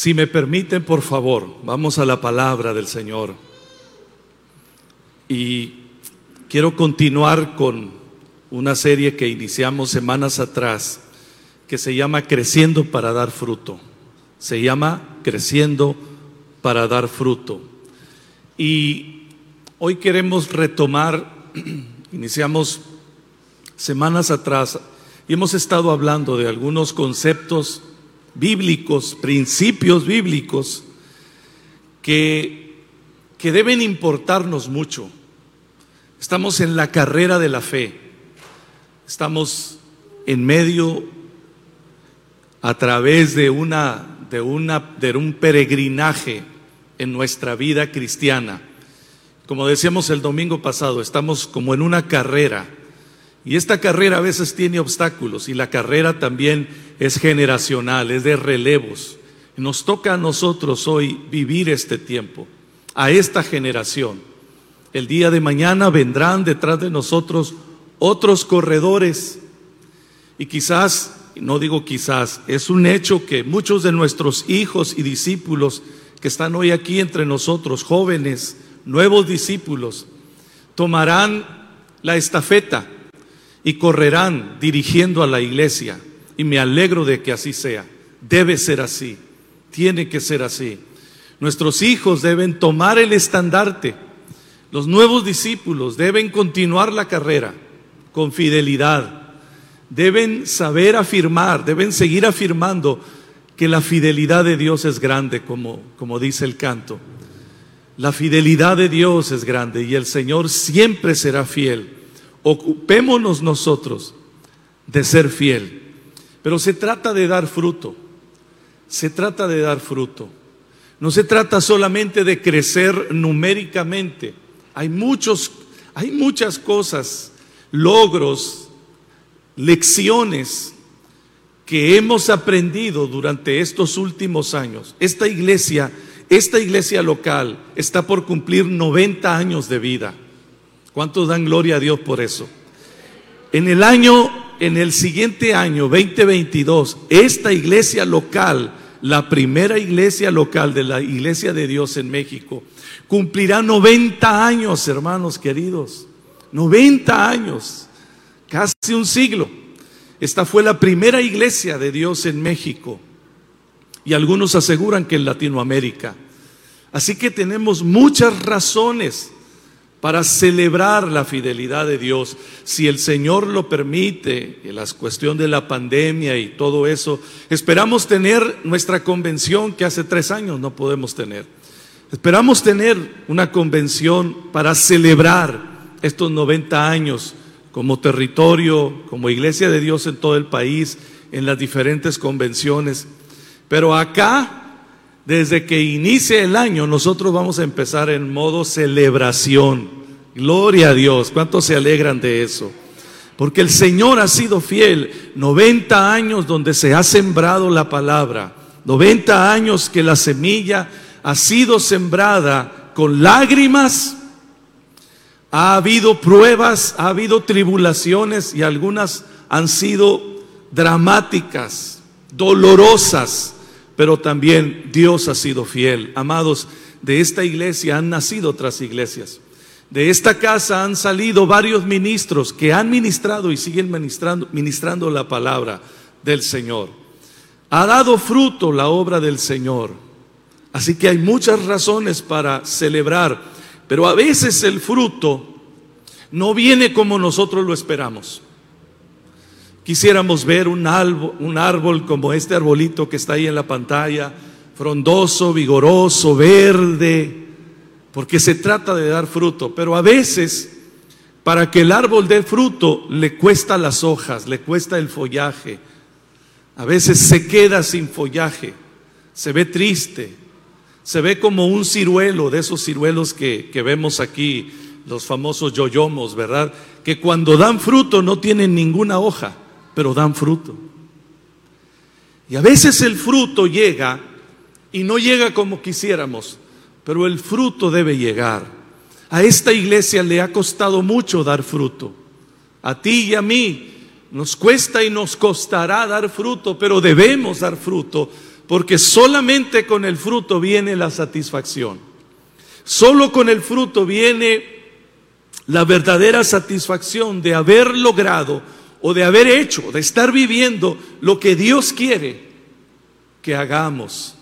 Si me permiten, por favor, vamos a la palabra del Señor. Y quiero continuar con una serie que iniciamos semanas atrás, que se llama Creciendo para dar fruto. Se llama Creciendo para dar fruto. Y hoy queremos retomar, iniciamos semanas atrás, y hemos estado hablando de algunos conceptos bíblicos, principios bíblicos, que, que deben importarnos mucho. Estamos en la carrera de la fe, estamos en medio, a través de, una, de, una, de un peregrinaje en nuestra vida cristiana. Como decíamos el domingo pasado, estamos como en una carrera. Y esta carrera a veces tiene obstáculos y la carrera también es generacional, es de relevos. Nos toca a nosotros hoy vivir este tiempo, a esta generación. El día de mañana vendrán detrás de nosotros otros corredores y quizás, no digo quizás, es un hecho que muchos de nuestros hijos y discípulos que están hoy aquí entre nosotros, jóvenes, nuevos discípulos, tomarán la estafeta y correrán dirigiendo a la iglesia. Y me alegro de que así sea. Debe ser así. Tiene que ser así. Nuestros hijos deben tomar el estandarte. Los nuevos discípulos deben continuar la carrera con fidelidad. Deben saber afirmar, deben seguir afirmando que la fidelidad de Dios es grande, como, como dice el canto. La fidelidad de Dios es grande y el Señor siempre será fiel. Ocupémonos nosotros de ser fiel. Pero se trata de dar fruto. Se trata de dar fruto. No se trata solamente de crecer numéricamente. Hay muchos, hay muchas cosas, logros, lecciones que hemos aprendido durante estos últimos años. Esta iglesia, esta iglesia local está por cumplir 90 años de vida. ¿Cuántos dan gloria a Dios por eso? En el año, en el siguiente año, 2022, esta iglesia local, la primera iglesia local de la iglesia de Dios en México, cumplirá 90 años, hermanos queridos. 90 años, casi un siglo. Esta fue la primera iglesia de Dios en México y algunos aseguran que en Latinoamérica. Así que tenemos muchas razones para celebrar la fidelidad de Dios. Si el Señor lo permite, en la cuestión de la pandemia y todo eso, esperamos tener nuestra convención que hace tres años no podemos tener. Esperamos tener una convención para celebrar estos 90 años como territorio, como iglesia de Dios en todo el país, en las diferentes convenciones. Pero acá, desde que inicie el año, nosotros vamos a empezar en modo celebración. Gloria a Dios. ¿Cuántos se alegran de eso? Porque el Señor ha sido fiel. 90 años donde se ha sembrado la palabra. 90 años que la semilla ha sido sembrada con lágrimas, ha habido pruebas, ha habido tribulaciones y algunas han sido dramáticas, dolorosas, pero también Dios ha sido fiel. Amados, de esta iglesia han nacido otras iglesias. De esta casa han salido varios ministros que han ministrado y siguen ministrando, ministrando la palabra del Señor. Ha dado fruto la obra del Señor. Así que hay muchas razones para celebrar pero a veces el fruto no viene como nosotros lo esperamos. Quisiéramos ver un árbol, un árbol como este arbolito que está ahí en la pantalla, frondoso, vigoroso, verde, porque se trata de dar fruto. Pero a veces, para que el árbol dé fruto, le cuesta las hojas, le cuesta el follaje. A veces se queda sin follaje, se ve triste, se ve como un ciruelo, de esos ciruelos que, vemos aquí, los famosos yoyomos, ¿verdad? Que cuando dan fruto no tienen ninguna hoja, pero dan fruto. Y a veces el fruto llega y no llega como quisiéramos, pero el fruto debe llegar. A esta iglesia le ha costado mucho dar fruto. A ti y a mí nos cuesta y nos costará dar fruto, pero debemos dar fruto porque solamente con el fruto viene la satisfacción. Solo con el fruto viene la verdadera satisfacción de haber logrado o de haber hecho, de estar viviendo lo que Dios quiere que hagamos.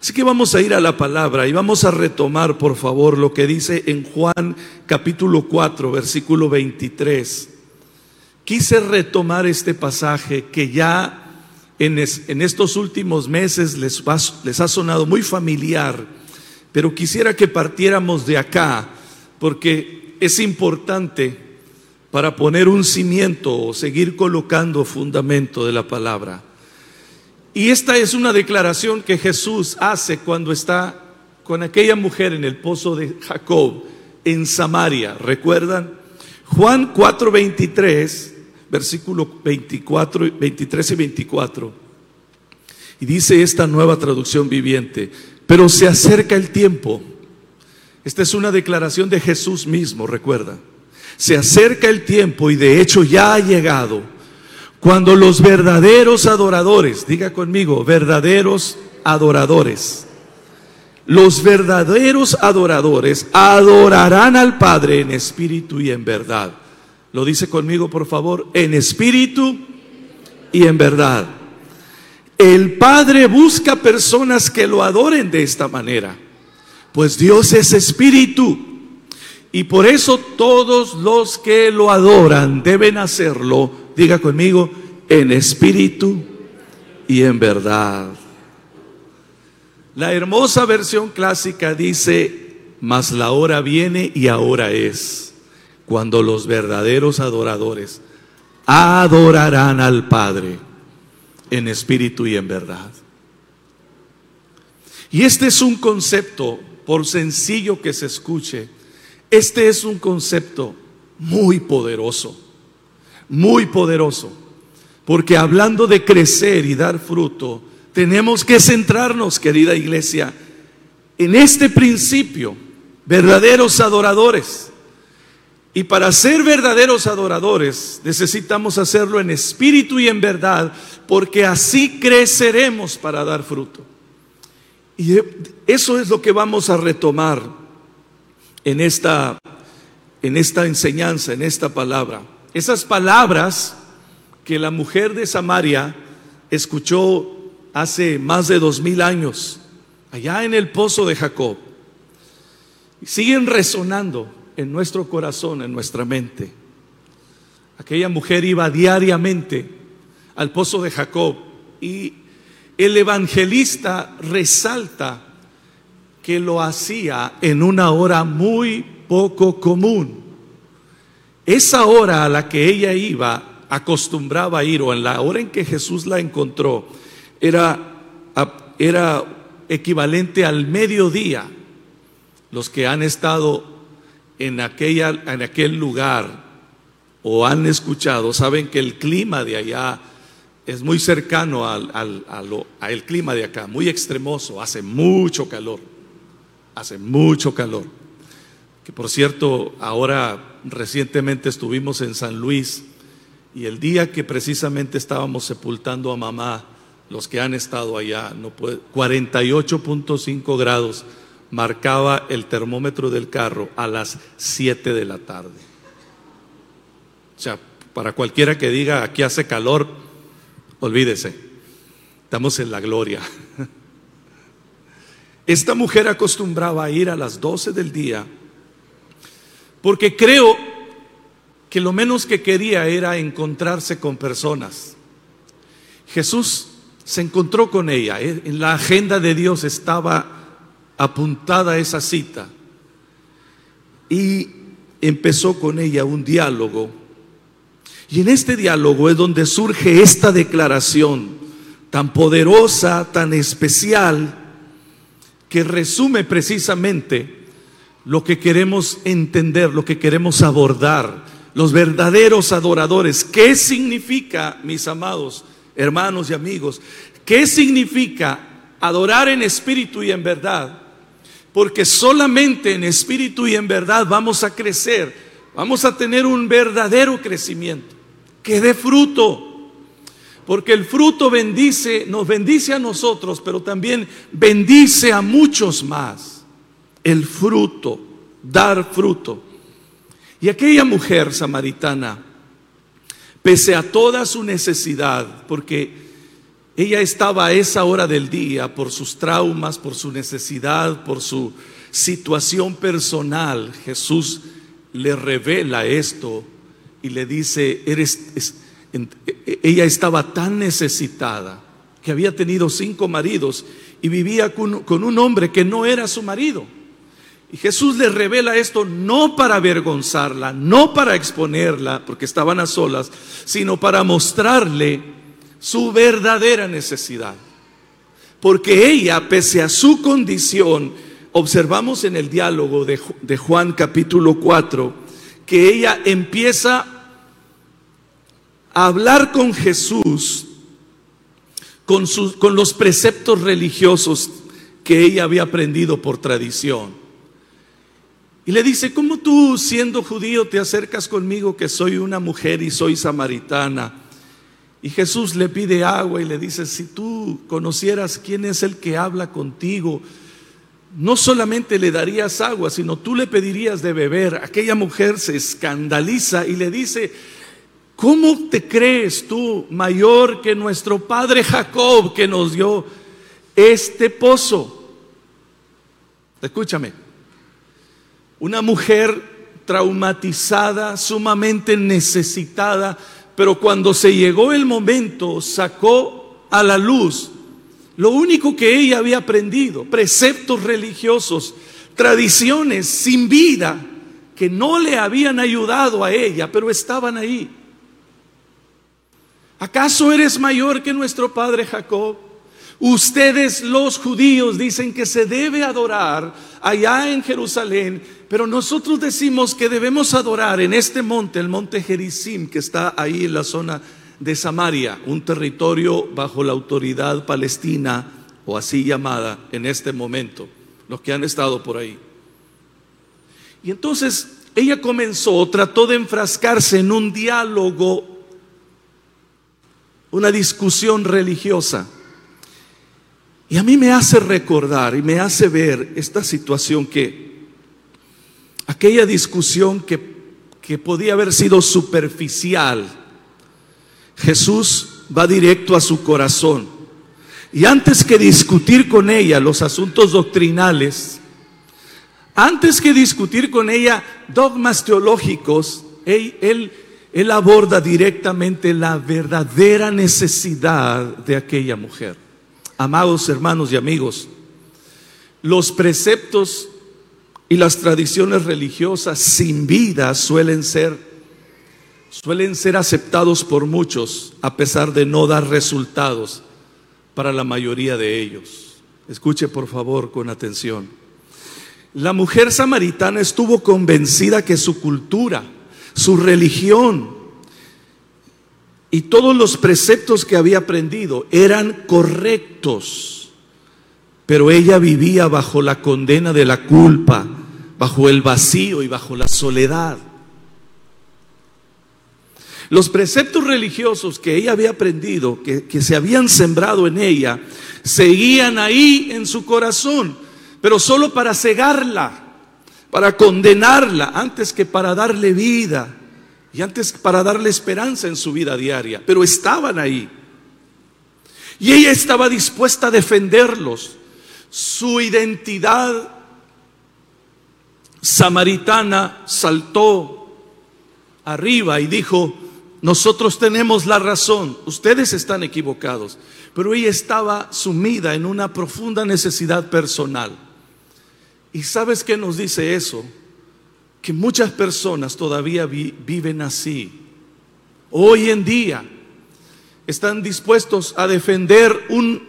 Así que vamos a ir a la palabra y vamos a retomar, por favor, lo que dice en Juan capítulo 4, versículo 23. Quise retomar este pasaje que ya en, estos últimos meses les, les ha sonado muy familiar, pero quisiera que partiéramos de acá, porque es importante para poner un cimiento o seguir colocando fundamento de la palabra. Y esta es una declaración que Jesús hace cuando está con aquella mujer en el pozo de Jacob en Samaria. ¿Recuerdan? Juan 4:23, versículo 24, 23 y 24. Y dice esta nueva traducción viviente, pero se acerca el tiempo. Esta es una declaración de Jesús mismo, recuerda. Se acerca el tiempo y de hecho ya ha llegado cuando los verdaderos adoradores, diga conmigo, verdaderos adoradores, los verdaderos adoradores adorarán al Padre en espíritu y en verdad. Lo dice conmigo, por favor, en espíritu y en verdad. El Padre busca personas que lo adoren de esta manera, pues Dios es espíritu. Y por eso todos los que lo adoran deben hacerlo diga conmigo, en espíritu y en verdad. La hermosa versión clásica dice, mas la hora viene y ahora es, cuando los verdaderos adoradores adorarán al Padre en espíritu y en verdad. Y este es un concepto, por sencillo que se escuche, este es un concepto muy poderoso muy poderoso. Porque hablando de crecer y dar fruto, tenemos que centrarnos, querida iglesia, en este principio, verdaderos adoradores. Y para ser verdaderos adoradores necesitamos hacerlo en espíritu y en verdad, porque así creceremos para dar fruto. Y eso es lo que vamos a retomar en esta, en esta enseñanza, en esta palabra. Esas palabras que la mujer de Samaria escuchó hace más de dos mil años, allá en el pozo de Jacob, siguen resonando en nuestro corazón, en nuestra mente. Aquella mujer iba diariamente al pozo de Jacob y el evangelista resalta que lo hacía en una hora muy poco común. Esa hora a la que ella iba, acostumbraba a ir, o en la hora en que Jesús la encontró, era, era equivalente al mediodía. Los que han estado en, aquella, en aquel lugar o han escuchado saben que el clima de allá es muy cercano al, al clima de acá, muy extremoso, hace mucho calor, hace mucho calor. Que por cierto, ahora recientemente estuvimos en San Luis y el día que precisamente estábamos sepultando a mamá, los que han estado allá, no 48.5 grados marcaba el termómetro del carro a las 7 de la tarde. O sea, para cualquiera que diga aquí hace calor, olvídese, estamos en la gloria. Esta mujer acostumbraba a ir a las 12 del día porque creo que lo menos que quería era encontrarse con personas. Jesús se encontró con ella. ¿eh? En la agenda de Dios estaba apuntada esa cita. Y empezó con ella un diálogo. Y en este diálogo es donde surge esta declaración tan poderosa, tan especial, que resume precisamente lo que queremos entender, lo que queremos abordar, los verdaderos adoradores. ¿Qué significa, mis amados hermanos y amigos? ¿Qué significa adorar en espíritu y en verdad? Porque solamente en espíritu y en verdad vamos a crecer, vamos a tener un verdadero crecimiento, que dé fruto. Porque el fruto bendice, nos bendice a nosotros, pero también bendice a muchos más. El fruto, dar fruto. Y aquella mujer samaritana, pese a toda su necesidad, porque ella estaba a esa hora del día por sus traumas, por su necesidad, por su situación personal, Jesús le revela esto y le dice, eres, ella estaba tan necesitada que había tenido cinco maridos y vivía con, con un hombre que no era su marido. Y Jesús le revela esto no para avergonzarla, no para exponerla, porque estaban a solas, sino para mostrarle su verdadera necesidad. Porque ella, pese a su condición, observamos en el diálogo de, Juan capítulo 4, que ella empieza hablar con Jesús con, sus, con los preceptos religiosos que ella había aprendido por tradición. Y le dice, ¿cómo tú siendo judío te acercas conmigo que soy una mujer y soy samaritana? Y Jesús le pide agua y le dice, si tú conocieras quién es el que habla contigo, no solamente le darías agua, sino tú le pedirías de beber. Aquella mujer se escandaliza y le dice, ¿cómo te crees tú mayor que nuestro padre Jacob que nos dio este pozo? Escúchame, una mujer traumatizada, sumamente necesitada, pero cuando se llegó el momento, sacó a la luz lo único que ella había aprendido, preceptos religiosos, tradiciones sin vida, que no le habían ayudado a ella, pero estaban ahí. ¿Acaso eres mayor que nuestro padre Jacob? Ustedes los judíos dicen que se debe adorar allá en Jerusalén, pero nosotros decimos que debemos adorar en este monte, el monte Gerizim, que está ahí en la zona de Samaria, un territorio bajo la autoridad palestina o así llamada en este momento, los que han estado por ahí. Y entonces ella comenzó, trató de enfrascarse en un diálogo, una discusión religiosa. Y a mí me hace recordar y me hace ver esta situación que aquella discusión que, que podía haber sido superficial, Jesús va directo a su corazón. Y antes que discutir con ella los asuntos doctrinales, antes que discutir con ella dogmas teológicos, él, él, él aborda directamente la verdadera necesidad de aquella mujer. Amados hermanos y amigos, los preceptos y las tradiciones religiosas sin vida suelen ser suelen ser aceptados por muchos a pesar de no dar resultados para la mayoría de ellos. Escuche por favor con atención. La mujer samaritana estuvo convencida que su cultura, su religión, y todos los preceptos que había aprendido eran correctos, pero ella vivía bajo la condena de la culpa, bajo el vacío y bajo la soledad. Los preceptos religiosos que ella había aprendido, que, que, se habían sembrado en ella, seguían ahí en su corazón, pero solo para cegarla, para condenarla, antes que para darle vida y antes para darle esperanza en su vida diaria, pero estaban ahí. Y ella estaba dispuesta a defenderlos. Su identidad samaritana saltó arriba y dijo, nosotros tenemos la razón, ustedes están equivocados. Pero ella estaba sumida en una profunda necesidad personal. ¿Y sabes qué nos dice eso? que muchas personas todavía viven así. Hoy en día están dispuestos a defender un,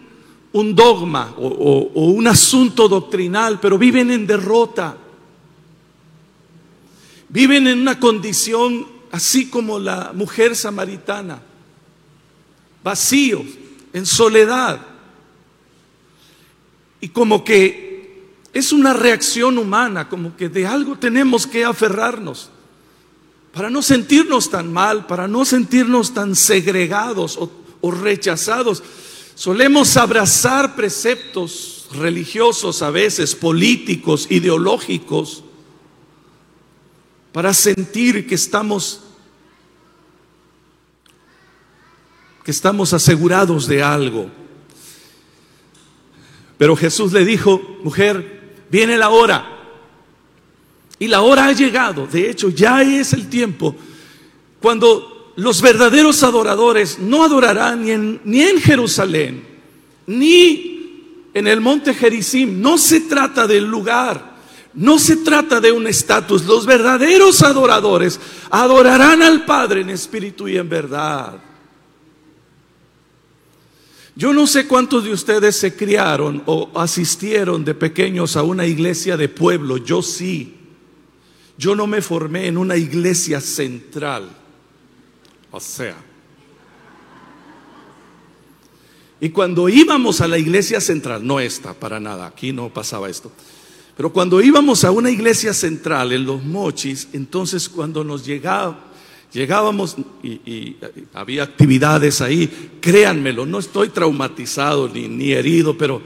dogma o, o un asunto doctrinal, pero viven en derrota. Viven en una condición así como la mujer samaritana, vacíos, en soledad. Y como que es una reacción humana, como que de algo tenemos que aferrarnos para no sentirnos tan mal, para no sentirnos tan segregados o, rechazados. Solemos abrazar preceptos religiosos a veces, políticos, ideológicos, para sentir que estamos que estamos asegurados de algo. Pero Jesús le dijo, mujer, viene la hora. Y la hora ha llegado. De hecho, ya es el tiempo cuando los verdaderos adoradores no adorarán ni en, Jerusalén, ni en el monte Gerizim. No se trata del lugar. No se trata de un estatus. Los verdaderos adoradores adorarán al Padre en espíritu y en verdad. Yo no sé cuántos de ustedes se criaron o asistieron de pequeños a una iglesia de pueblo. Yo sí. Yo no me formé en una iglesia central. O sea. Y cuando íbamos a la iglesia central, no esta, para nada, aquí no pasaba esto. Pero cuando íbamos a una iglesia central en los mochis, entonces cuando nos llegaba, Llegábamos y, había actividades ahí, créanmelo, no estoy traumatizado ni, ni herido, pero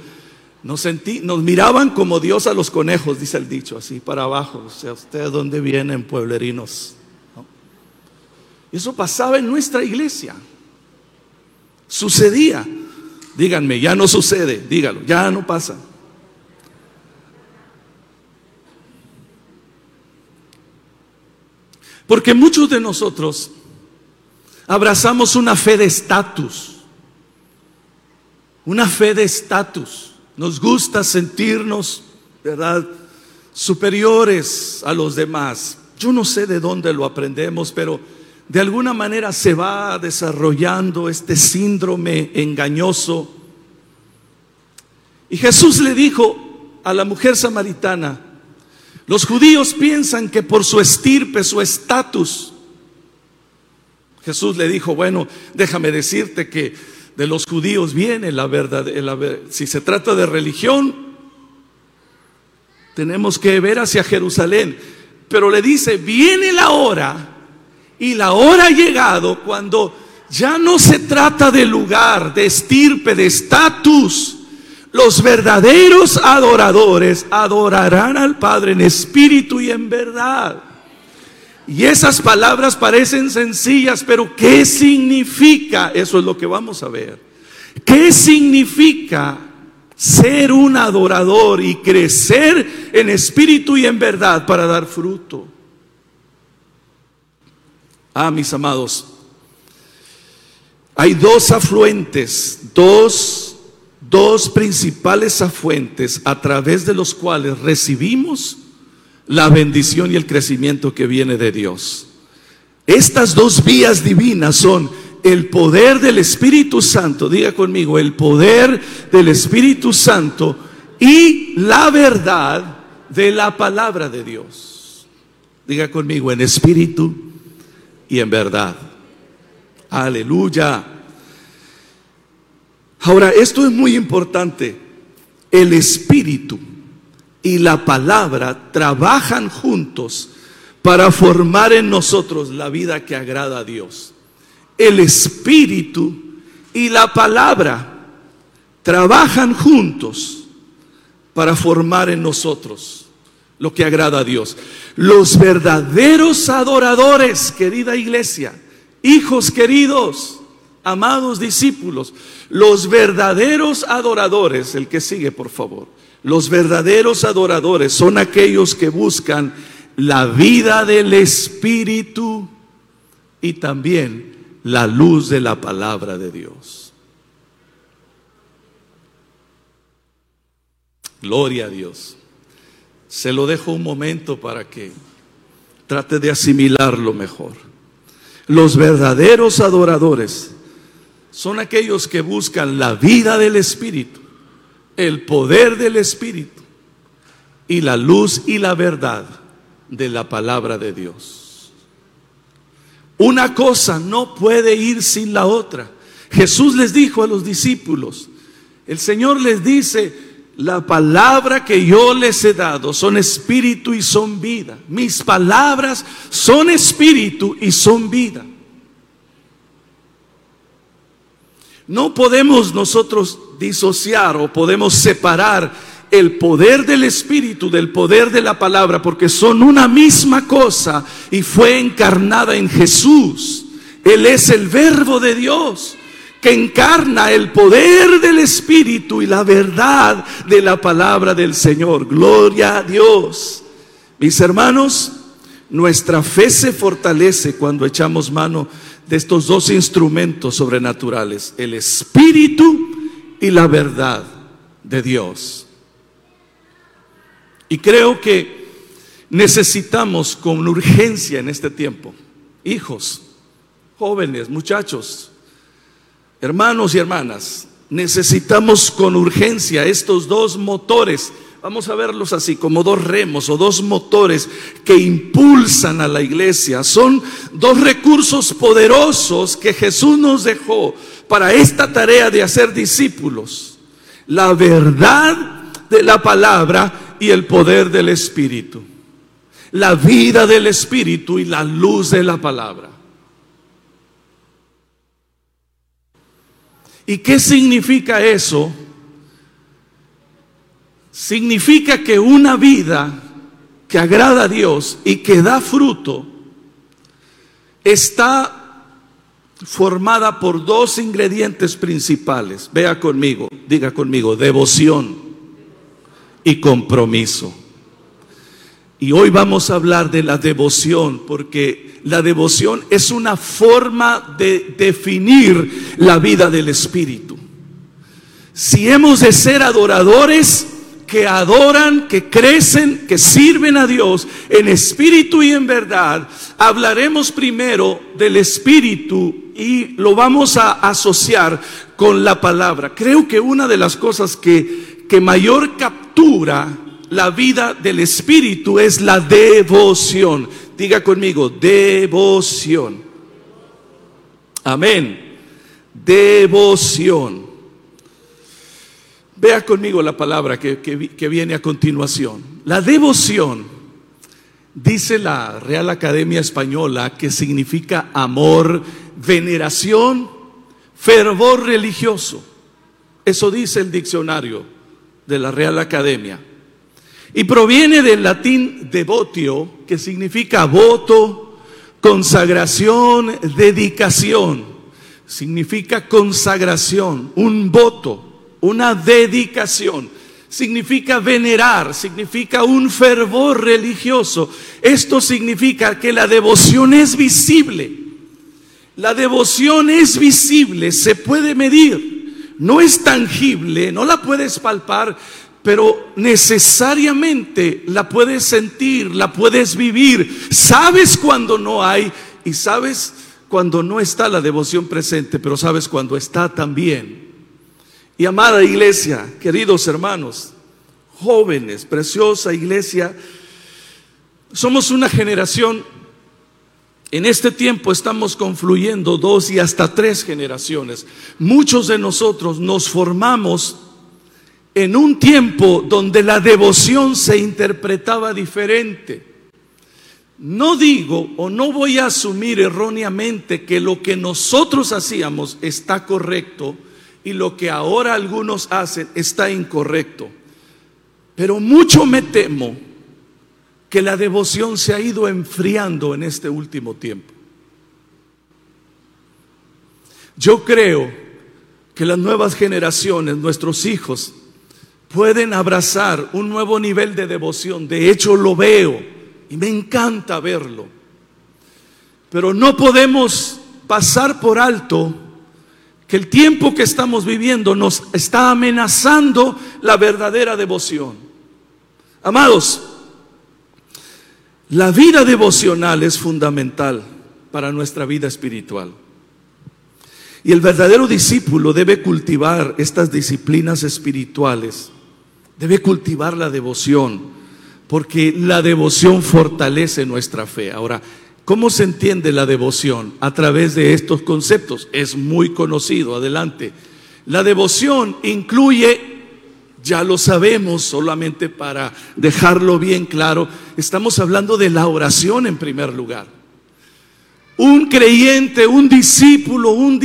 nos, sentí, nos miraban como Dios a los conejos, dice el dicho, así para abajo. O sea, ¿ustedes dónde vienen, pueblerinos? Eso pasaba en nuestra iglesia. Sucedía. Díganme, ya no sucede, dígalo, ya no pasa. Porque muchos de nosotros abrazamos una fe de estatus, una fe de estatus. Nos gusta sentirnos, ¿verdad?, superiores a los demás. Yo no sé de dónde lo aprendemos, pero de alguna manera se va desarrollando este síndrome engañoso. Y Jesús le dijo a la mujer samaritana, los judíos piensan que por su estirpe, su estatus, Jesús le dijo, bueno, déjame decirte que de los judíos viene la verdad, si se trata de religión, tenemos que ver hacia Jerusalén. Pero le dice, viene la hora y la hora ha llegado cuando ya no se trata de lugar, de estirpe, de estatus, los verdaderos adoradores adorarán al Padre en espíritu y en verdad. Y esas palabras parecen sencillas, pero ¿qué significa? Eso es lo que vamos a ver. ¿Qué significa ser un adorador y crecer en espíritu y en verdad para dar fruto? Ah, mis amados, hay dos afluentes, dos dos principales afuentes a través de los cuales recibimos la bendición y el crecimiento que viene de Dios. Estas dos vías divinas son el poder del Espíritu Santo, diga conmigo, el poder del Espíritu Santo y la verdad de la palabra de Dios. Diga conmigo, en espíritu y en verdad. Aleluya. Ahora, esto es muy importante. El Espíritu y la palabra trabajan juntos para formar en nosotros la vida que agrada a Dios. El Espíritu y la palabra trabajan juntos para formar en nosotros lo que agrada a Dios. Los verdaderos adoradores, querida iglesia, hijos queridos, amados discípulos, los verdaderos adoradores, el que sigue por favor, los verdaderos adoradores son aquellos que buscan la vida del Espíritu y también la luz de la palabra de Dios. Gloria a Dios. Se lo dejo un momento para que trate de asimilarlo mejor. Los verdaderos adoradores son aquellos que buscan la vida del Espíritu, el poder del Espíritu y la luz y la verdad de la palabra de Dios. Una cosa no puede ir sin la otra. Jesús les dijo a los discípulos, el Señor les dice, la palabra que yo les he dado son espíritu y son vida. Mis palabras son espíritu y son vida. No podemos nosotros disociar o podemos separar el poder del Espíritu del poder de la palabra porque son una misma cosa y fue encarnada en Jesús. Él es el verbo de Dios que encarna el poder del Espíritu y la verdad de la palabra del Señor. Gloria a Dios. Mis hermanos, nuestra fe se fortalece cuando echamos mano de estos dos instrumentos sobrenaturales, el Espíritu y la verdad de Dios. Y creo que necesitamos con urgencia en este tiempo, hijos, jóvenes, muchachos, Hermanos y hermanas, necesitamos con urgencia estos dos motores. Vamos a verlos así, como dos remos o dos motores que impulsan a la iglesia. Son dos recursos poderosos que Jesús nos dejó para esta tarea de hacer discípulos. La verdad de la palabra y el poder del Espíritu. La vida del Espíritu y la luz de la palabra. ¿Y qué significa eso? Significa que una vida que agrada a Dios y que da fruto está formada por dos ingredientes principales. Vea conmigo, diga conmigo, devoción y compromiso. Y hoy vamos a hablar de la devoción, porque la devoción es una forma de definir la vida del Espíritu. Si hemos de ser adoradores que adoran, que crecen, que sirven a Dios en espíritu y en verdad, hablaremos primero del Espíritu y lo vamos a asociar con la palabra. Creo que una de las cosas que, que mayor captura la vida del Espíritu es la devoción. Diga conmigo, devoción. Amén. Devoción. Vea conmigo la palabra que, que, viene a continuación. La devoción, dice la Real Academia Española, que significa amor, veneración, fervor religioso. Eso dice el diccionario de la Real Academia. Y proviene del latín devotio, que significa voto, consagración, dedicación. Significa consagración, un voto, una dedicación. Significa venerar, significa un fervor religioso. Esto significa que la devoción es visible. La devoción es visible, se puede medir. No es tangible, no la puedes palpar, pero necesariamente la puedes sentir, la puedes vivir. Sabes cuando no hay y sabes cuando no está la devoción presente, pero sabes cuando está también. Amada iglesia, queridos hermanos, jóvenes, preciosa iglesia, somos una generación, en este tiempo estamos confluyendo dos y hasta tres generaciones. Muchos de nosotros nos formamos en un tiempo donde la devoción se interpretaba diferente. No digo o no voy a asumir erróneamente que lo que nosotros hacíamos está correcto y lo que ahora algunos hacen está incorrecto. Pero mucho me temo que la devoción se ha ido enfriando en este último tiempo. Yo creo que las nuevas generaciones, nuestros hijos, pueden abrazar un nuevo nivel de devoción. De hecho, lo veo y me encanta verlo. Pero no podemos pasar por alto que el tiempo que estamos viviendo nos está amenazando la verdadera devoción. Amados, la vida devocional es fundamental para nuestra vida espiritual. Y el verdadero discípulo debe cultivar estas disciplinas espirituales Debe cultivar la devoción, porque la devoción fortalece nuestra fe. Ahora, ¿cómo se entiende la devoción? A través de estos conceptos. Es muy conocido, adelante. La devoción incluye, ya lo sabemos, solamente para dejarlo bien claro, estamos hablando de la oración en primer lugar. Un creyente, un discípulo, un,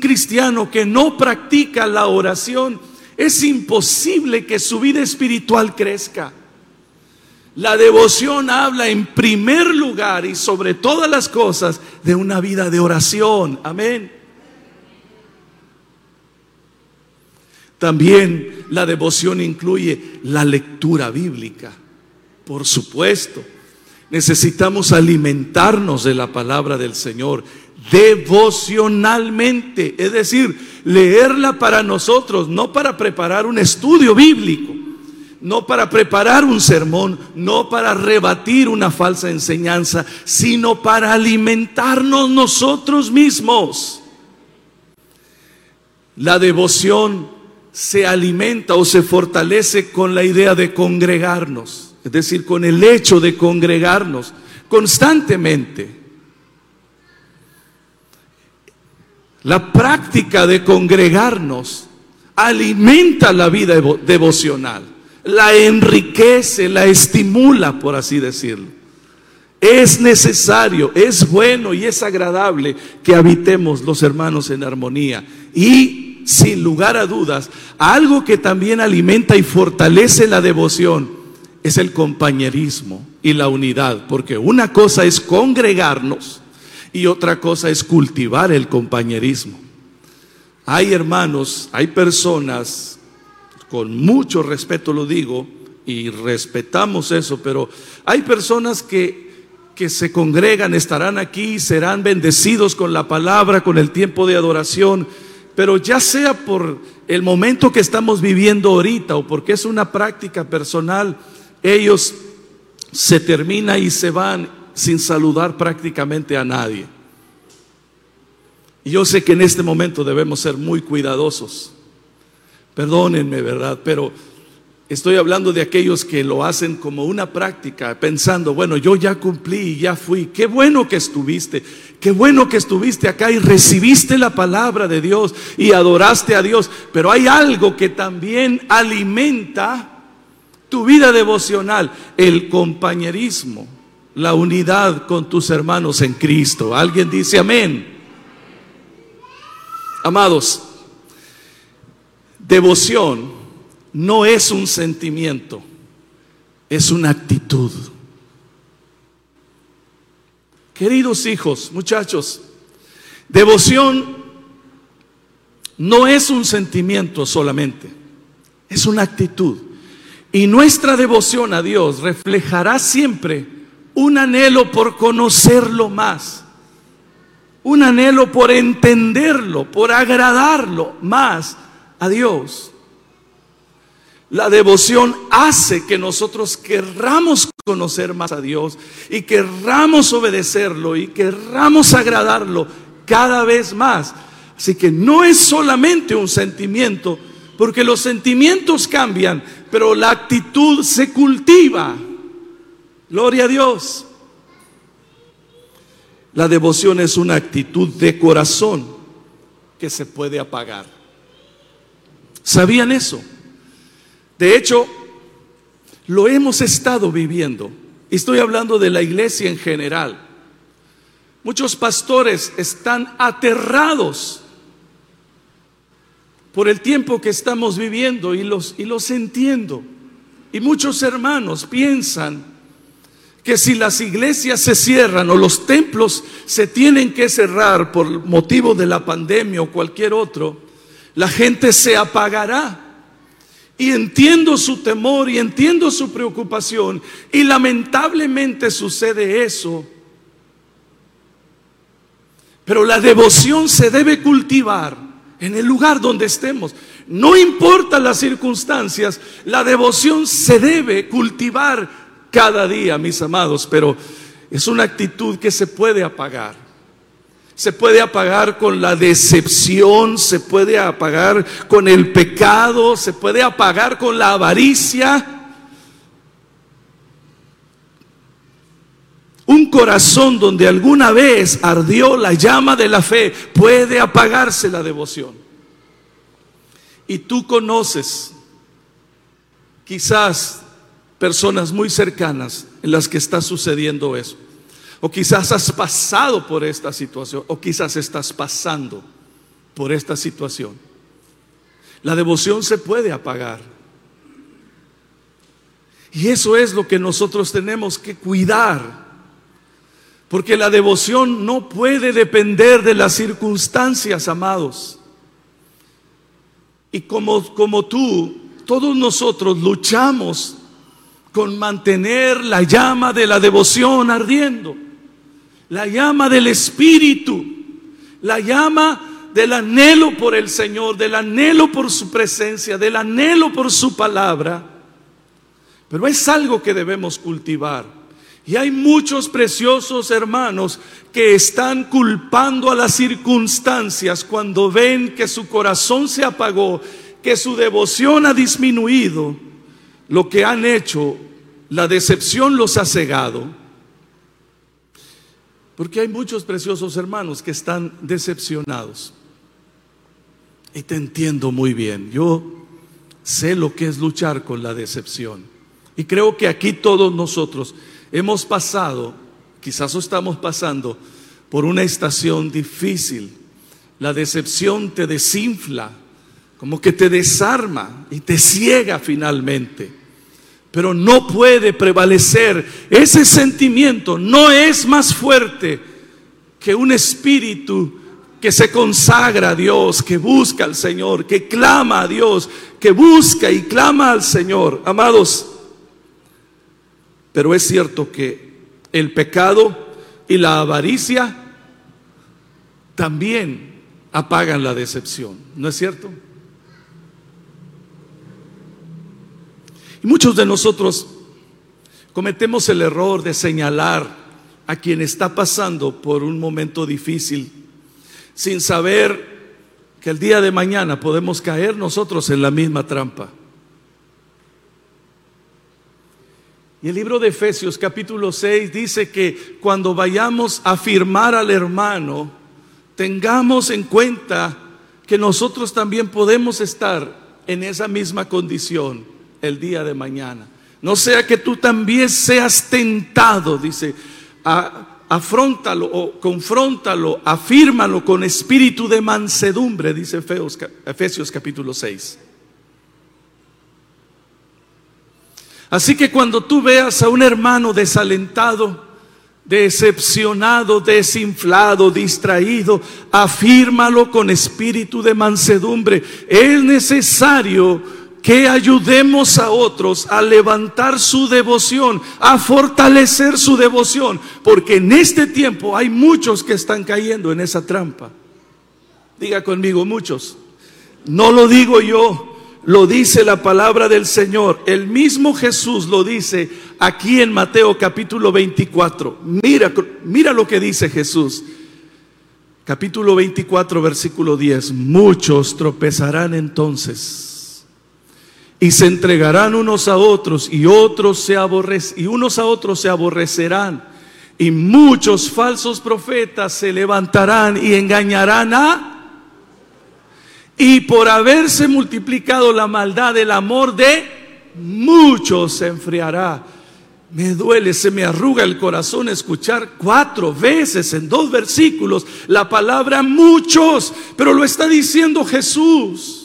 cristiano que no practica la oración, es imposible que su vida espiritual crezca. La devoción habla en primer lugar y sobre todas las cosas de una vida de oración. Amén. También la devoción incluye la lectura bíblica. Por supuesto, necesitamos alimentarnos de la palabra del Señor devocionalmente, es decir, leerla para nosotros, no para preparar un estudio bíblico no para preparar un sermón, no para rebatir una falsa enseñanza, sino para alimentarnos nosotros mismos. La devoción se alimenta o se fortalece con la idea de congregarnos, es decir, con el hecho de congregarnos constantemente. La práctica de congregarnos alimenta la vida devocional la enriquece, la estimula, por así decirlo. Es necesario, es bueno y es agradable que habitemos los hermanos en armonía. Y sin lugar a dudas, algo que también alimenta y fortalece la devoción es el compañerismo y la unidad, porque una cosa es congregarnos y otra cosa es cultivar el compañerismo. Hay hermanos, hay personas con mucho respeto lo digo, y respetamos eso, pero hay personas que, que se congregan, estarán aquí, serán bendecidos con la palabra, con el tiempo de adoración, pero ya sea por el momento que estamos viviendo ahorita o porque es una práctica personal, ellos se terminan y se van sin saludar prácticamente a nadie. Y yo sé que en este momento debemos ser muy cuidadosos Perdónenme, ¿verdad? Pero estoy hablando de aquellos que lo hacen como una práctica, pensando, bueno, yo ya cumplí, ya fui. Qué bueno que estuviste, qué bueno que estuviste acá y recibiste la palabra de Dios y adoraste a Dios. Pero hay algo que también alimenta tu vida devocional, el compañerismo, la unidad con tus hermanos en Cristo. Alguien dice amén. Amados, Devoción no es un sentimiento, es una actitud. Queridos hijos, muchachos, devoción no es un sentimiento solamente, es una actitud. Y nuestra devoción a Dios reflejará siempre un anhelo por conocerlo más, un anhelo por entenderlo, por agradarlo más a Dios. La devoción hace que nosotros querramos conocer más a Dios y querramos obedecerlo y querramos agradarlo cada vez más. Así que no es solamente un sentimiento, porque los sentimientos cambian, pero la actitud se cultiva. Gloria a Dios. La devoción es una actitud de corazón que se puede apagar. ¿Sabían eso? De hecho, lo hemos estado viviendo. Estoy hablando de la iglesia en general. Muchos pastores están aterrados por el tiempo que estamos viviendo y los, y los entiendo. Y muchos hermanos piensan que si las iglesias se cierran o los templos se tienen que cerrar por motivo de la pandemia o cualquier otro, la gente se apagará. Y entiendo su temor y entiendo su preocupación. Y lamentablemente sucede eso. Pero la devoción se debe cultivar en el lugar donde estemos. No importa las circunstancias, la devoción se debe cultivar cada día, mis amados, pero es una actitud que se puede apagar. Se puede apagar con la decepción, se puede apagar con el pecado, se puede apagar con la avaricia. Un corazón donde alguna vez ardió la llama de la fe puede apagarse la devoción. Y tú conoces quizás personas muy cercanas en las que está sucediendo eso. O quizás has pasado por esta situación, o quizás estás pasando por esta situación. La devoción se puede apagar. Y eso es lo que nosotros tenemos que cuidar. Porque la devoción no puede depender de las circunstancias, amados. Y como, como tú, todos nosotros luchamos con mantener la llama de la devoción ardiendo, la llama del Espíritu, la llama del anhelo por el Señor, del anhelo por su presencia, del anhelo por su palabra. Pero es algo que debemos cultivar. Y hay muchos preciosos hermanos que están culpando a las circunstancias cuando ven que su corazón se apagó, que su devoción ha disminuido. Lo que han hecho, la decepción los ha cegado. Porque hay muchos preciosos hermanos que están decepcionados. Y te entiendo muy bien. Yo sé lo que es luchar con la decepción. Y creo que aquí todos nosotros hemos pasado, quizás estamos pasando, por una estación difícil. La decepción te desinfla, como que te desarma y te ciega finalmente. Pero no puede prevalecer. Ese sentimiento no es más fuerte que un espíritu que se consagra a Dios, que busca al Señor, que clama a Dios, que busca y clama al Señor. Amados, pero es cierto que el pecado y la avaricia también apagan la decepción, ¿no es cierto? Muchos de nosotros cometemos el error de señalar a quien está pasando por un momento difícil sin saber que el día de mañana podemos caer nosotros en la misma trampa. Y el libro de Efesios capítulo 6 dice que cuando vayamos a firmar al hermano, tengamos en cuenta que nosotros también podemos estar en esa misma condición el día de mañana. No sea que tú también seas tentado, dice, afrontalo o confróntalo, afírmalo con espíritu de mansedumbre, dice Efesios capítulo 6. Así que cuando tú veas a un hermano desalentado, decepcionado, desinflado, distraído, afírmalo con espíritu de mansedumbre. Es necesario que ayudemos a otros a levantar su devoción, a fortalecer su devoción, porque en este tiempo hay muchos que están cayendo en esa trampa. Diga conmigo, muchos. No lo digo yo, lo dice la palabra del Señor. El mismo Jesús lo dice aquí en Mateo capítulo 24. Mira, mira lo que dice Jesús. Capítulo 24, versículo 10. Muchos tropezarán entonces y se entregarán unos a otros y otros se y unos a otros se aborrecerán y muchos falsos profetas se levantarán y engañarán a y por haberse multiplicado la maldad, el amor de muchos se enfriará. Me duele, se me arruga el corazón escuchar cuatro veces en dos versículos la palabra muchos, pero lo está diciendo Jesús.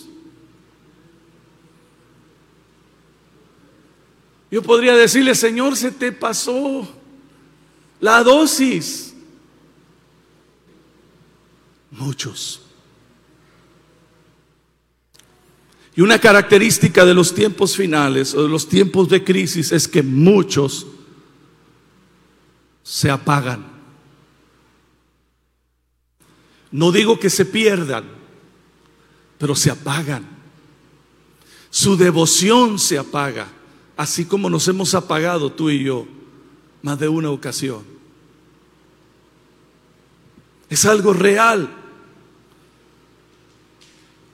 Yo podría decirle, Señor, se te pasó la dosis. Muchos. Y una característica de los tiempos finales o de los tiempos de crisis es que muchos se apagan. No digo que se pierdan, pero se apagan. Su devoción se apaga, así como nos hemos apagado tú y yo más de una ocasión. Es algo real.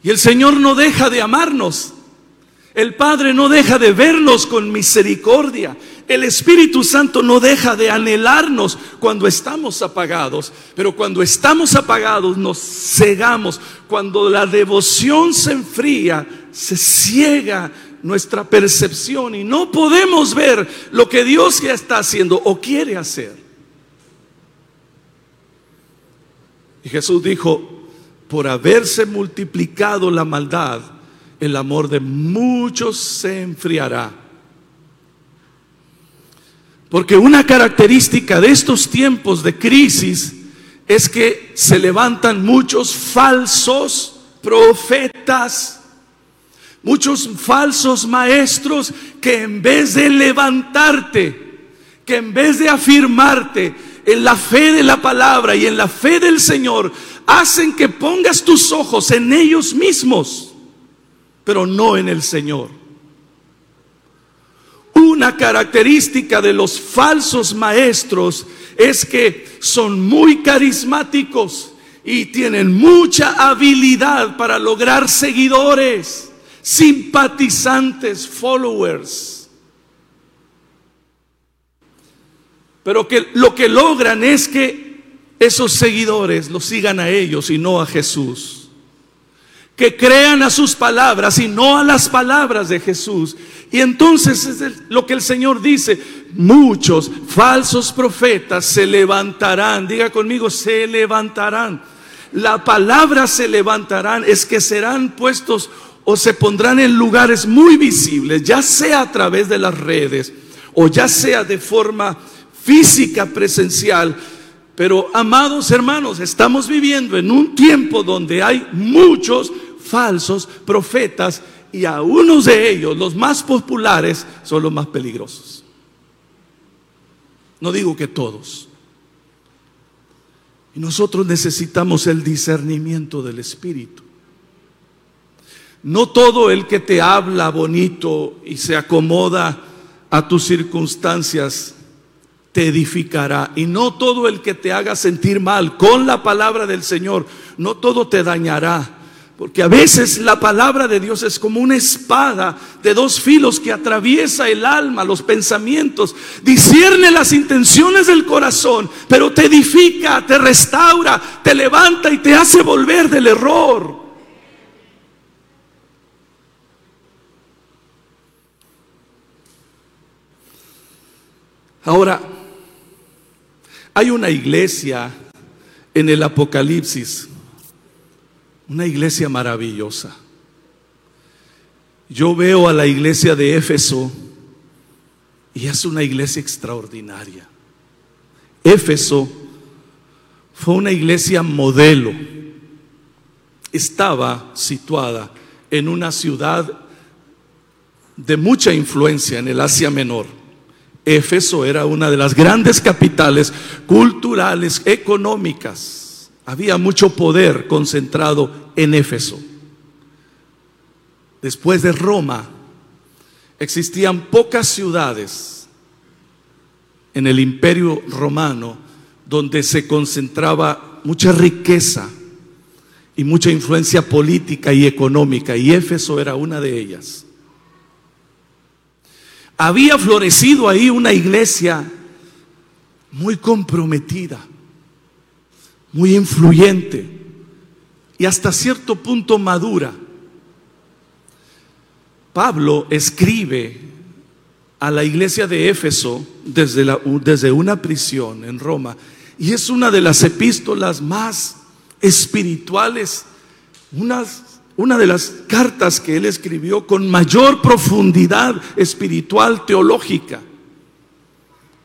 Y el Señor no deja de amarnos. El Padre no deja de vernos con misericordia. El Espíritu Santo no deja de anhelarnos cuando estamos apagados. Pero cuando estamos apagados nos cegamos. Cuando la devoción se enfría, se ciega nuestra percepción y no podemos ver lo que Dios ya está haciendo o quiere hacer. Y Jesús dijo, por haberse multiplicado la maldad, el amor de muchos se enfriará. Porque una característica de estos tiempos de crisis es que se levantan muchos falsos profetas, muchos falsos maestros que en vez de levantarte, que en vez de afirmarte en la fe de la palabra y en la fe del Señor, hacen que pongas tus ojos en ellos mismos, pero no en el Señor. Una característica de los falsos maestros es que son muy carismáticos y tienen mucha habilidad para lograr seguidores, simpatizantes, followers. Pero que lo que logran es que esos seguidores los sigan a ellos y no a Jesús que crean a sus palabras y no a las palabras de Jesús. Y entonces es lo que el Señor dice, muchos falsos profetas se levantarán, diga conmigo, se levantarán. La palabra se levantarán es que serán puestos o se pondrán en lugares muy visibles, ya sea a través de las redes o ya sea de forma física presencial, pero amados hermanos, estamos viviendo en un tiempo donde hay muchos falsos profetas y a unos de ellos, los más populares, son los más peligrosos. No digo que todos. Y nosotros necesitamos el discernimiento del Espíritu. No todo el que te habla bonito y se acomoda a tus circunstancias te edificará. Y no todo el que te haga sentir mal con la palabra del Señor, no todo te dañará. Porque a veces la palabra de Dios es como una espada de dos filos que atraviesa el alma, los pensamientos, discierne las intenciones del corazón, pero te edifica, te restaura, te levanta y te hace volver del error. Ahora, hay una iglesia en el Apocalipsis una iglesia maravillosa. Yo veo a la iglesia de Éfeso y es una iglesia extraordinaria. Éfeso fue una iglesia modelo. Estaba situada en una ciudad de mucha influencia en el Asia Menor. Éfeso era una de las grandes capitales culturales, económicas había mucho poder concentrado en Éfeso. Después de Roma, existían pocas ciudades en el imperio romano donde se concentraba mucha riqueza y mucha influencia política y económica, y Éfeso era una de ellas. Había florecido ahí una iglesia muy comprometida muy influyente y hasta cierto punto madura. Pablo escribe a la iglesia de Éfeso desde, desde una prisión en Roma y es una de las epístolas más espirituales, una de las cartas que él escribió con mayor profundidad espiritual teológica.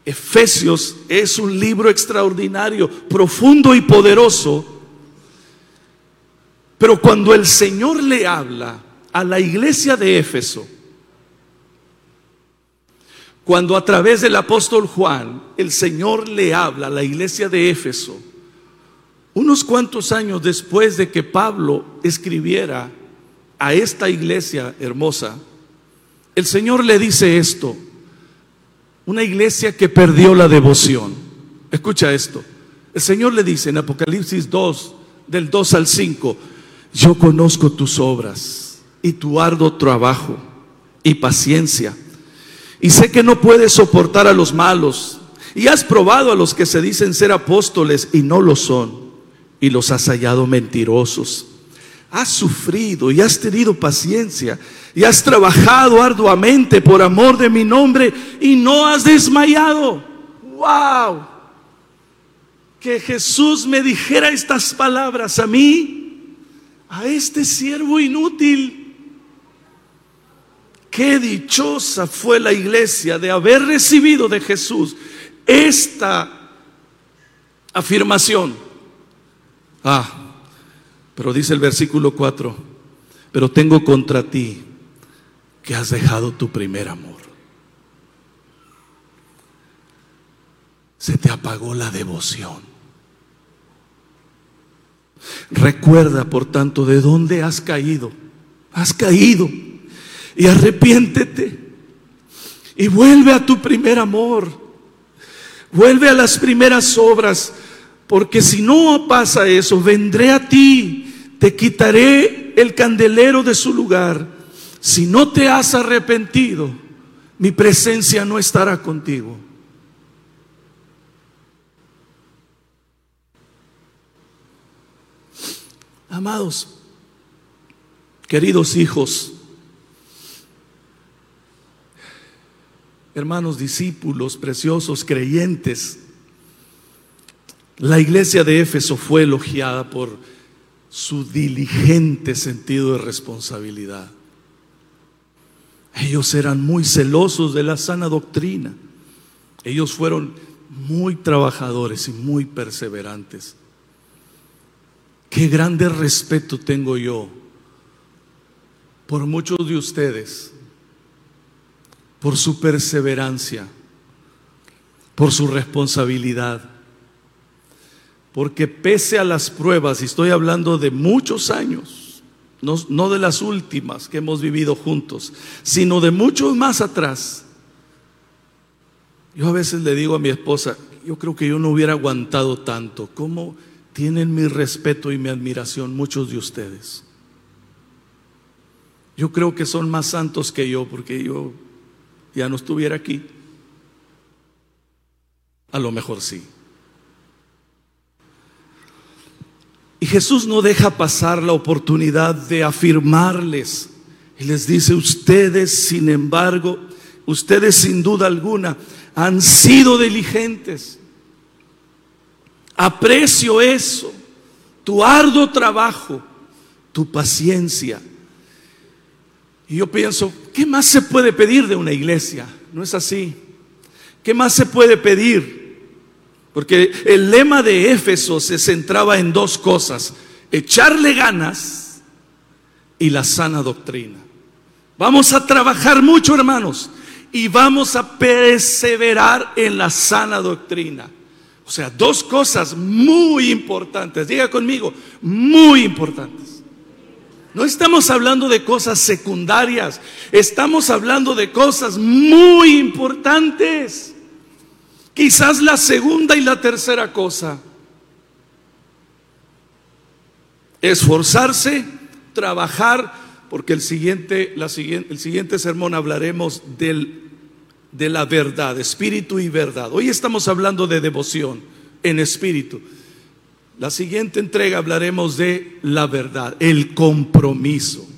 Efesios es un libro extraordinario, profundo y poderoso. Pero cuando el Señor le habla a la iglesia de Éfeso, cuando a través del apóstol Juan el Señor le habla a la iglesia de Éfeso, unos cuantos años después de que Pablo escribiera a esta iglesia hermosa, el Señor le dice esto, una iglesia que perdió la devoción. Escucha esto. El Señor le dice en Apocalipsis 2, del 2 al 5, yo conozco tus obras y tu arduo trabajo y paciencia. Y sé que no puedes soportar a los malos. Y has probado a los que se dicen ser apóstoles y no lo son. Y los has hallado mentirosos has sufrido y has tenido paciencia y has trabajado arduamente por amor de mi nombre y no has desmayado. ¡Wow! que Jesús me dijera estas palabras a mí, a este siervo inútil. Qué dichosa fue la iglesia de haber recibido de Jesús esta afirmación. Ah, pero dice el versículo 4, pero tengo contra ti que has dejado tu primer amor. Se te apagó la devoción. Recuerda, por tanto, de dónde has caído. Has caído. Y arrepiéntete. Y vuelve a tu primer amor. Vuelve a las primeras obras. Porque si no pasa eso, vendré a ti. Te quitaré el candelero de su lugar. Si no te has arrepentido, mi presencia no estará contigo. Amados, queridos hijos, hermanos discípulos preciosos, creyentes, la iglesia de Éfeso fue elogiada por su diligente sentido de responsabilidad. Ellos eran muy celosos de la sana doctrina. Ellos fueron muy trabajadores y muy perseverantes. Qué grande respeto tengo yo por muchos de ustedes, por su perseverancia, por su responsabilidad. Porque pese a las pruebas, y estoy hablando de muchos años, no, no, de las últimas que hemos vivido juntos, sino de muchos más atrás, yo a veces le digo a mi esposa, yo creo que yo no hubiera aguantado tanto. ¿Cómo? tienen mi respeto y mi admiración muchos de ustedes. Yo creo que son más santos que yo porque yo ya no estuviera aquí. A lo mejor sí. Y Jesús no deja pasar la oportunidad de afirmarles. Y les dice, ustedes, sin embargo, ustedes sin duda alguna han sido diligentes Aprecio eso, tu arduo trabajo, tu paciencia. Y yo pienso, ¿qué más se puede pedir de una iglesia? ¿No es así? ¿Qué más se puede pedir? Porque el lema de Éfeso se centraba en dos cosas, echarle ganas y la sana doctrina. Vamos a trabajar mucho, hermanos, y vamos a perseverar en la sana doctrina. O sea, dos cosas muy importantes. Diga conmigo, muy importantes. No estamos hablando de cosas secundarias, estamos hablando de cosas muy importantes. Quizás la segunda y la tercera cosa. Esforzarse, trabajar, porque el siguiente, la siguiente, el siguiente sermón hablaremos del de la verdad, espíritu y verdad. Hoy estamos hablando de devoción en espíritu. La siguiente entrega hablaremos de la verdad, el compromiso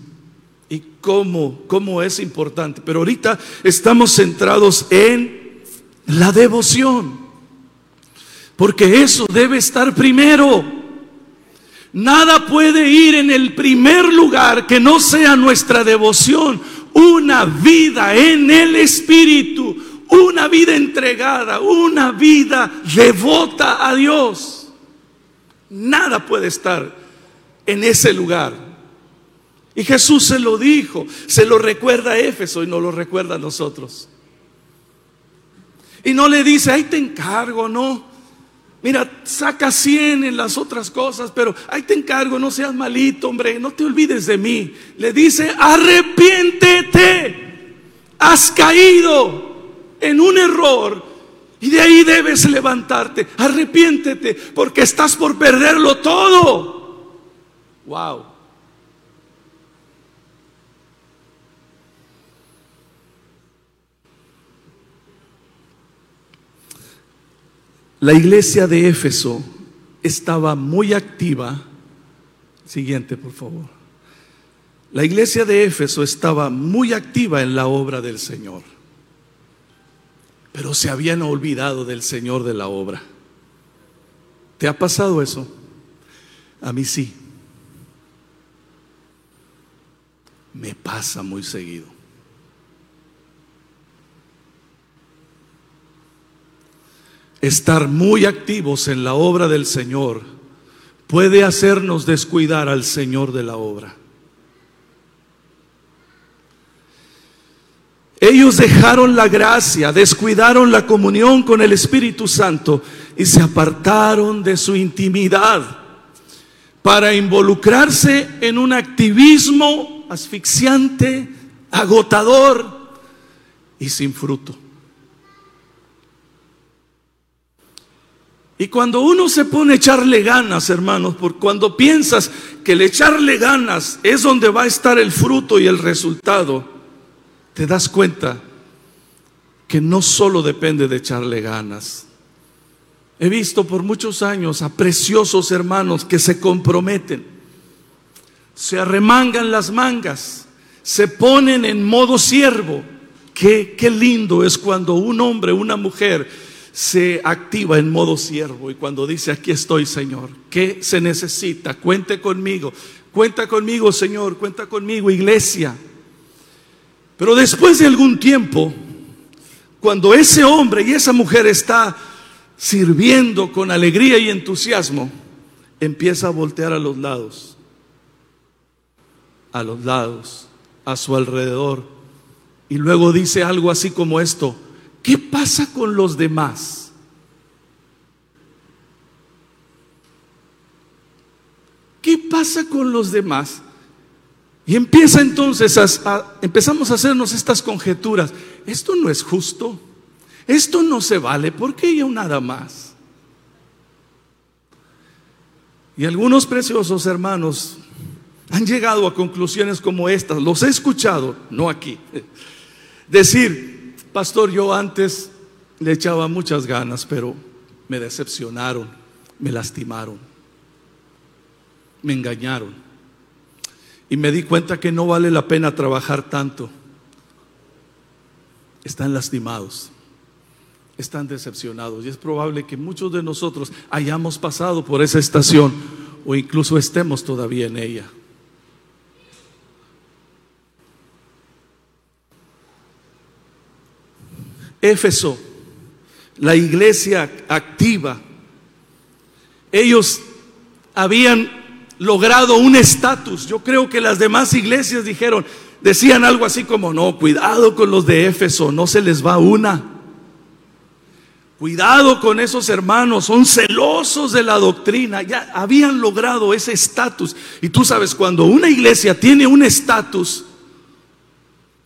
y cómo, cómo es importante. Pero ahorita estamos centrados en la devoción, porque eso debe estar primero. Nada puede ir en el primer lugar que no sea nuestra devoción, una vida en el Espíritu, una vida entregada, una vida devota a Dios. Nada puede estar en ese lugar. Y Jesús se lo dijo, se lo recuerda a Éfeso y no lo recuerda a nosotros. Y no le dice, ahí te encargo, no. Mira, saca 100 en las otras cosas, pero ahí te encargo, no seas malito, hombre, no te olvides de mí. Le dice, arrepiéntete, has caído en un error y de ahí debes levantarte. Arrepiéntete porque estás por perderlo todo. Wow. La iglesia de Éfeso estaba muy activa. Siguiente, por favor. La iglesia de Éfeso estaba muy activa en la obra del Señor, pero se habían olvidado del Señor de la obra. ¿Te ha pasado eso? A mí sí. Me pasa muy seguido. Estar muy activos en la obra del Señor puede hacernos descuidar al Señor de la obra. Ellos dejaron la gracia, descuidaron la comunión con el Espíritu Santo y se apartaron de su intimidad para involucrarse en un activismo asfixiante, agotador y sin fruto. Y cuando uno se pone a echarle ganas, hermanos, por cuando piensas que el echarle ganas es donde va a estar el fruto y el resultado, te das cuenta que no solo depende de echarle ganas. He visto por muchos años a preciosos hermanos que se comprometen, se arremangan las mangas, se ponen en modo siervo. Qué, qué lindo es cuando un hombre, una mujer se activa en modo siervo y cuando dice, aquí estoy Señor, ¿qué se necesita? Cuente conmigo, cuenta conmigo Señor, cuenta conmigo iglesia. Pero después de algún tiempo, cuando ese hombre y esa mujer está sirviendo con alegría y entusiasmo, empieza a voltear a los lados, a los lados, a su alrededor. Y luego dice algo así como esto, ¿qué pasa con los demás? ¿Qué pasa con los demás? Y empieza entonces a, empezamos a hacernos estas conjeturas. Esto no es justo. Esto no se vale. ¿Por qué yo nada más? Y algunos preciosos hermanos han llegado a conclusiones como estas. Los he escuchado, no aquí. Decir, pastor, yo antes le echaba muchas ganas, pero me decepcionaron, me lastimaron, me engañaron y me di cuenta que no vale la pena trabajar tanto. Están lastimados, están decepcionados y es probable que muchos de nosotros hayamos pasado por esa estación o incluso estemos todavía en ella. Éfeso, la iglesia activa, ellos habían logrado un estatus. Yo creo que las demás iglesias dijeron, decían algo así como, no, cuidado con los de Éfeso, no se les va una. Cuidado con esos hermanos, son celosos de la doctrina, ya habían logrado ese estatus. Y tú sabes, cuando una iglesia tiene un estatus,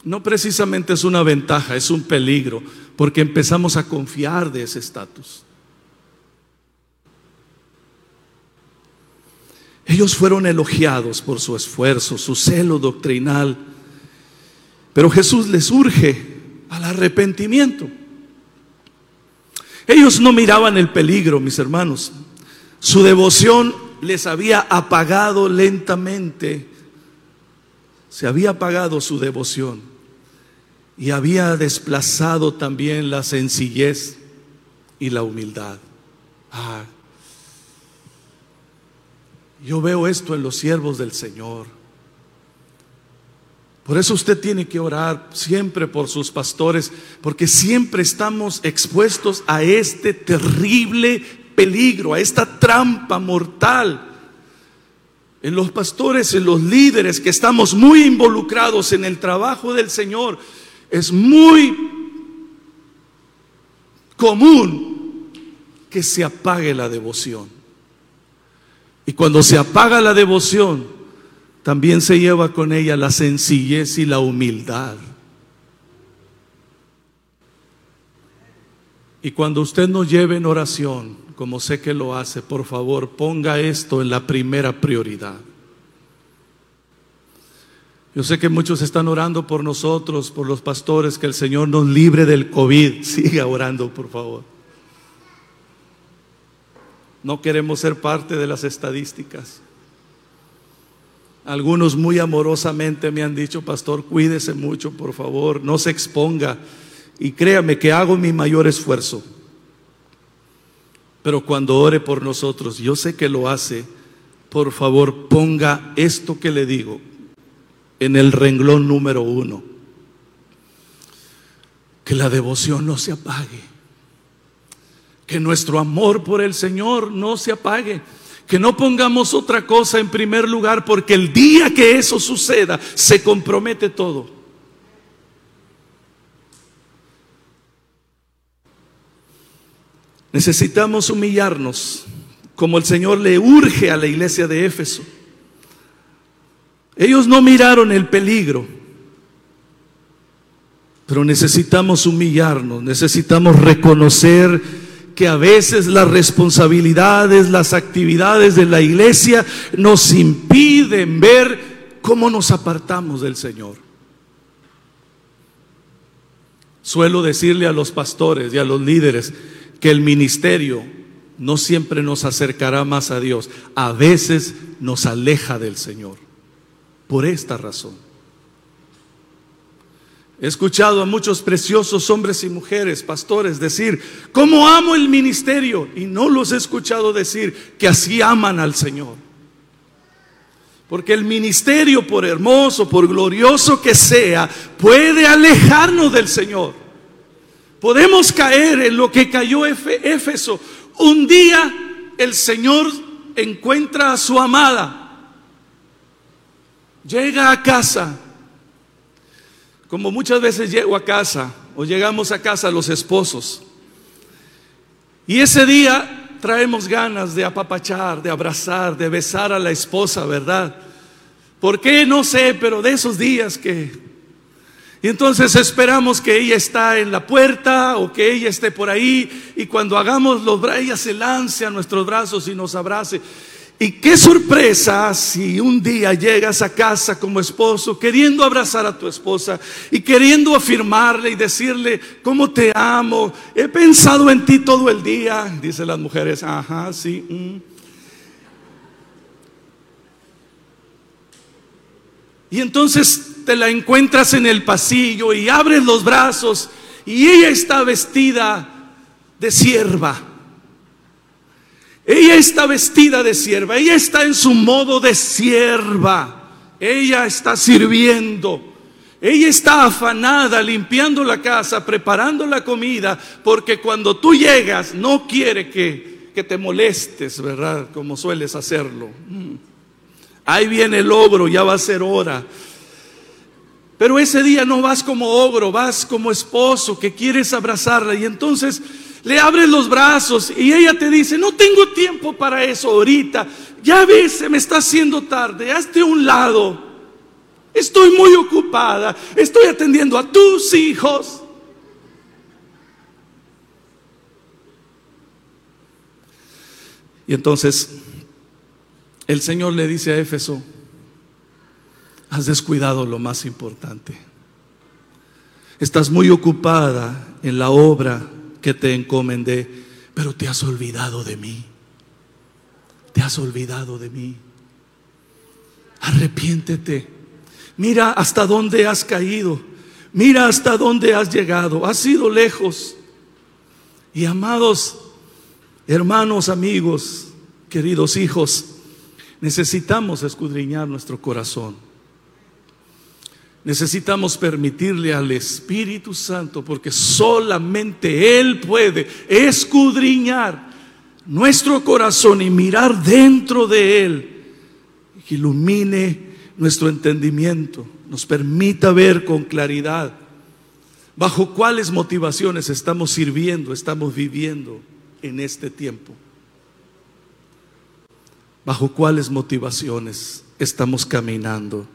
no precisamente es una ventaja, es un peligro, porque empezamos a confiar de ese estatus. Ellos fueron elogiados por su esfuerzo, su celo doctrinal, pero Jesús les urge al arrepentimiento. Ellos no miraban el peligro, mis hermanos. Su devoción les había apagado lentamente. Se había apagado su devoción y había desplazado también la sencillez y la humildad. Ah, yo veo esto en los siervos del Señor. Por eso usted tiene que orar siempre por sus pastores, porque siempre estamos expuestos a este terrible peligro, a esta trampa mortal. En los pastores, en los líderes que estamos muy involucrados en el trabajo del Señor, es muy común que se apague la devoción. Y cuando se apaga la devoción, también se lleva con ella la sencillez y la humildad. Y cuando usted nos lleve en oración, como sé que lo hace, por favor, ponga esto en la primera prioridad. Yo sé que muchos están orando por nosotros, por los pastores, que el Señor nos libre del COVID. Siga orando, por favor. No queremos ser parte de las estadísticas. Algunos muy amorosamente me han dicho, pastor, cuídese mucho, por favor, no se exponga. Y créame que hago mi mayor esfuerzo. Pero cuando ore por nosotros, yo sé que lo hace, por favor ponga esto que le digo en el renglón número uno. Que la devoción no se apague. Que nuestro amor por el Señor no se apague. Que no pongamos otra cosa en primer lugar porque el día que eso suceda se compromete todo. Necesitamos humillarnos como el Señor le urge a la iglesia de Éfeso. Ellos no miraron el peligro, pero necesitamos humillarnos, necesitamos reconocer que a veces las responsabilidades, las actividades de la iglesia nos impiden ver cómo nos apartamos del Señor. Suelo decirle a los pastores y a los líderes, que el ministerio no siempre nos acercará más a Dios, a veces nos aleja del Señor. Por esta razón. He escuchado a muchos preciosos hombres y mujeres, pastores, decir, ¿cómo amo el ministerio? Y no los he escuchado decir que así aman al Señor. Porque el ministerio, por hermoso, por glorioso que sea, puede alejarnos del Señor. Podemos caer en lo que cayó Éfeso. Un día el Señor encuentra a su amada, llega a casa, como muchas veces llego a casa o llegamos a casa los esposos. Y ese día traemos ganas de apapachar, de abrazar, de besar a la esposa, ¿verdad? ¿Por qué? No sé, pero de esos días que y entonces esperamos que ella está en la puerta o que ella esté por ahí y cuando hagamos los brazos, ella se lance a nuestros brazos y nos abrace. Y qué sorpresa si un día llegas a casa como esposo queriendo abrazar a tu esposa y queriendo afirmarle y decirle, cómo te amo, he pensado en ti todo el día, dicen las mujeres, ajá, sí. Mm". Y entonces te la encuentras en el pasillo y abres los brazos y ella está vestida de sierva. Ella está vestida de sierva, ella está en su modo de sierva. Ella está sirviendo. Ella está afanada limpiando la casa, preparando la comida, porque cuando tú llegas no quiere que, que te molestes, ¿verdad? Como sueles hacerlo. Mm. Ahí viene el ogro, ya va a ser hora. Pero ese día no vas como ogro, vas como esposo que quieres abrazarla y entonces le abres los brazos y ella te dice, no tengo tiempo para eso ahorita, ya ves, se me está haciendo tarde, hazte un lado, estoy muy ocupada, estoy atendiendo a tus hijos. Y entonces el Señor le dice a Éfeso, has descuidado lo más importante. Estás muy ocupada en la obra que te encomendé, pero te has olvidado de mí. Te has olvidado de mí. Arrepiéntete. Mira hasta dónde has caído. Mira hasta dónde has llegado. Has ido lejos. Y amados hermanos, amigos, queridos hijos, necesitamos escudriñar nuestro corazón. Necesitamos permitirle al Espíritu Santo, porque solamente Él puede escudriñar nuestro corazón y mirar dentro de Él, que ilumine nuestro entendimiento, nos permita ver con claridad bajo cuáles motivaciones estamos sirviendo, estamos viviendo en este tiempo. Bajo cuáles motivaciones estamos caminando